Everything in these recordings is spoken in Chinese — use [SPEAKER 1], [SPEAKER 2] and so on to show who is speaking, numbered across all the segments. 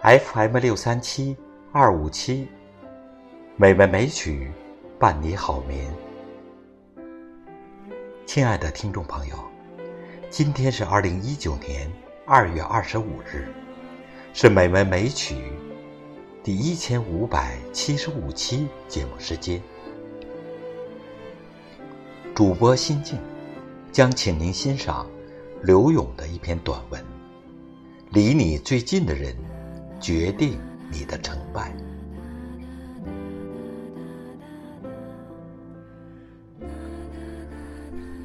[SPEAKER 1] FM 六三七二五七，美文美曲伴你好眠。亲爱的听众朋友，今天是二零一九年二月二十五日，是美文美曲第一千五百七十五期节目时间。主播心静将请您欣赏刘勇的一篇短文。离你最近的人，决定你的成败。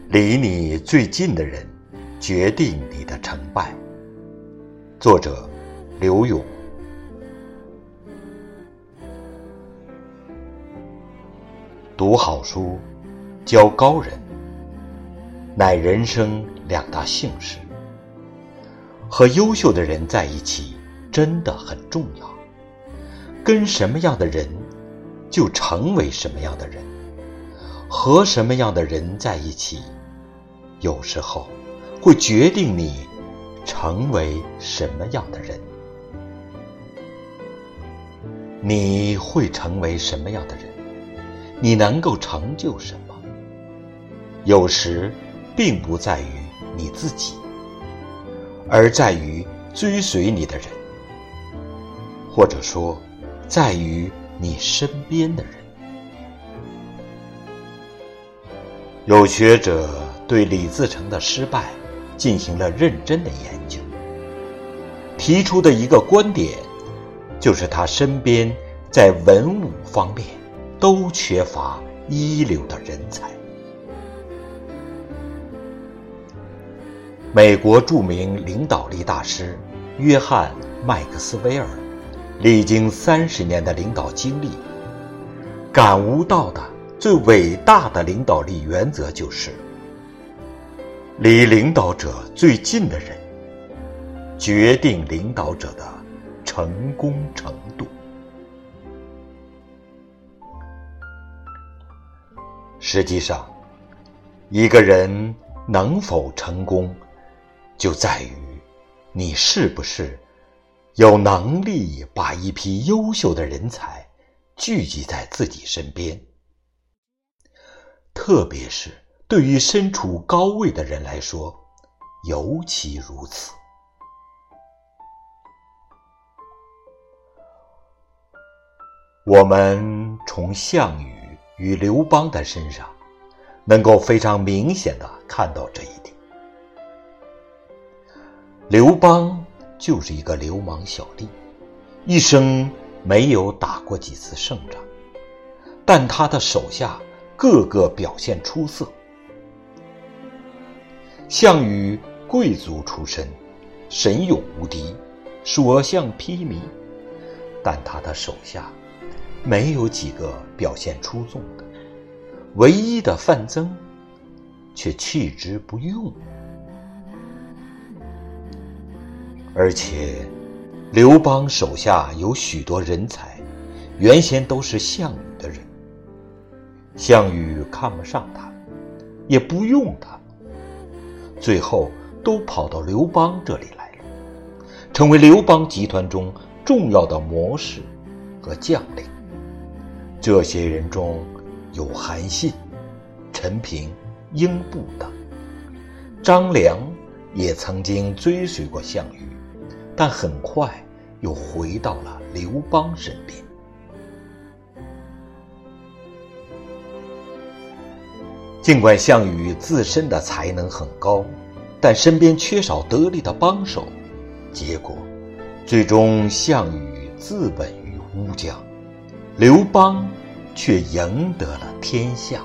[SPEAKER 1] 离你最近的人，决定你的成败。作者：刘勇。读好书，交高人，乃人生两大幸事。和优秀的人在一起真的很重要。跟什么样的人，就成为什么样的人。和什么样的人在一起，有时候会决定你成为什么样的人。你会成为什么样的人？你能够成就什么？有时并不在于你自己。而在于追随你的人，或者说，在于你身边的人。有学者对李自成的失败进行了认真的研究，提出的一个观点，就是他身边在文武方面都缺乏一流的人才。美国著名领导力大师约翰·麦克斯韦尔，历经三十年的领导经历，感悟到的最伟大的领导力原则就是：离领导者最近的人，决定领导者的成功程度。实际上，一个人能否成功，就在于你是不是有能力把一批优秀的人才聚集在自己身边，特别是对于身处高位的人来说，尤其如此。我们从项羽与刘邦的身上，能够非常明显的看到这一点。刘邦就是一个流氓小吏，一生没有打过几次胜仗，但他的手下个个表现出色。项羽贵族出身，神勇无敌，所向披靡，但他的手下没有几个表现出众的，唯一的范增却弃之不用。而且，刘邦手下有许多人才，原先都是项羽的人。项羽看不上他，也不用他，最后都跑到刘邦这里来了，成为刘邦集团中重要的谋士和将领。这些人中有韩信、陈平、英布等。张良也曾经追随过项羽。但很快又回到了刘邦身边。尽管项羽自身的才能很高，但身边缺少得力的帮手，结果最终项羽自刎于乌江，刘邦却赢得了天下。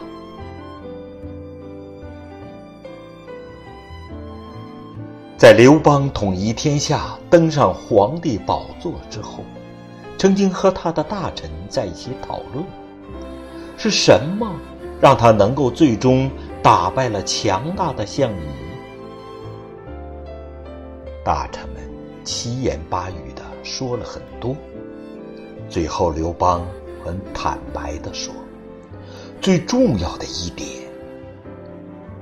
[SPEAKER 1] 在刘邦统一天下、登上皇帝宝座之后，曾经和他的大臣在一起讨论，是什么让他能够最终打败了强大的项羽？大臣们七言八语的说了很多，最后刘邦很坦白的说：“最重要的一点，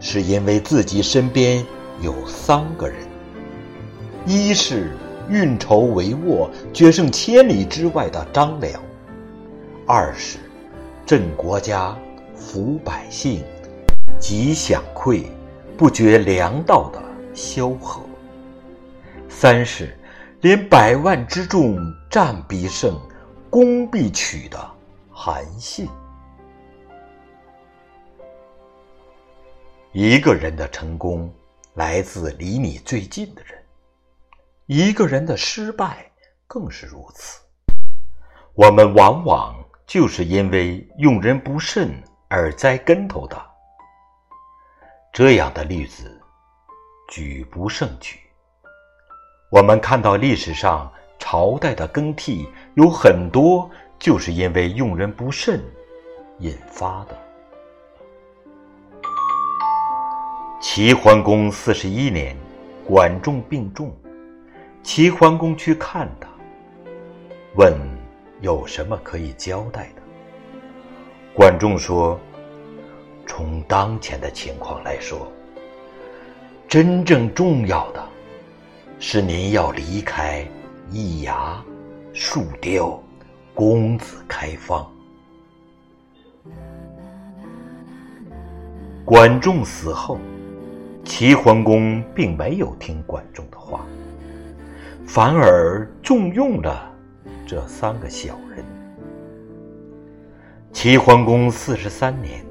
[SPEAKER 1] 是因为自己身边。”有三个人，一是运筹帷幄、决胜千里之外的张辽；二是镇国家、抚百姓、吉祥馈、不绝粮道的萧何；三是连百万之众，战必胜、攻必取的韩信。一个人的成功来自离你最近的人，一个人的失败更是如此。我们往往就是因为用人不慎而栽跟头的。这样的例子举不胜举。我们看到历史上朝代的更替有很多就是因为用人不慎引发的。齐桓公四十一年，管仲病重，齐桓公去看他，问有什么可以交代的。管仲说：“从当前的情况来说，真正重要的，是您要离开易牙、树雕、公子开方。”管仲死后。齐桓公并没有听管仲的话，反而重用了这三个小人。齐桓公四十三年，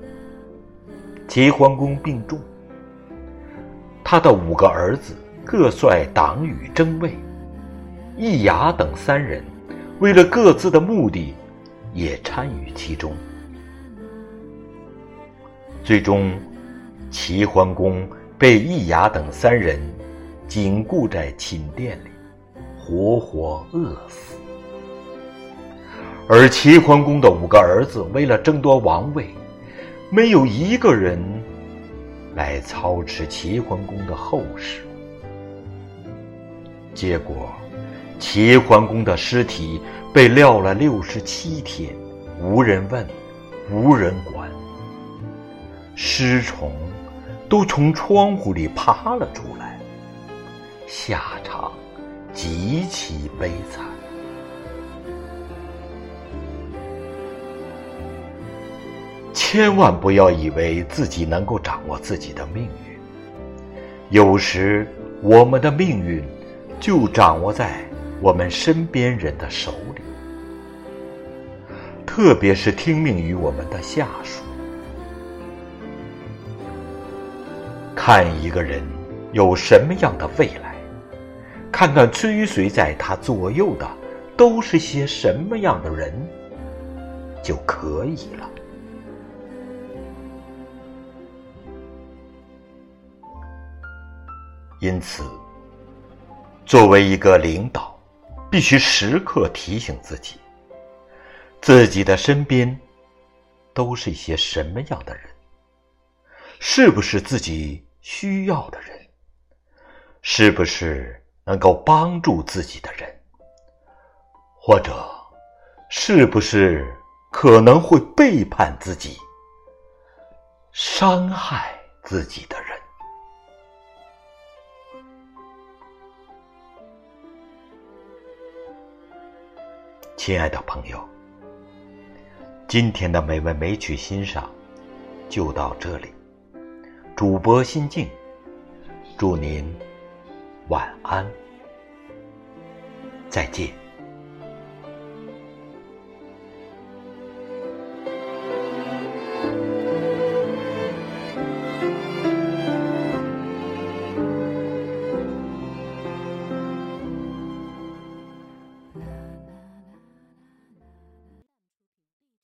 [SPEAKER 1] 齐桓公病重，他的五个儿子各率党羽争位，易牙等三人为了各自的目的，也参与其中。最终，齐桓公。被易牙等三人紧锢在寝殿里，活活饿死。而齐桓公的五个儿子为了争夺王位，没有一个人来操持齐桓公的后事。结果，齐桓公的尸体被撂了六十七天，无人问，无人管，尸虫。都从窗户里爬了出来，下场极其悲惨。千万不要以为自己能够掌握自己的命运，有时我们的命运就掌握在我们身边人的手里，特别是听命于我们的下属。看一个人有什么样的未来，看看追随在他左右的都是些什么样的人，就可以了。因此，作为一个领导，必须时刻提醒自己，自己的身边都是一些什么样的人，是不是自己。需要的人，是不是能够帮助自己的人，或者是不是可能会背叛自己、伤害自己的人？亲爱的朋友，今天的美文美曲欣赏就到这里。主播心静，祝您晚安，再见。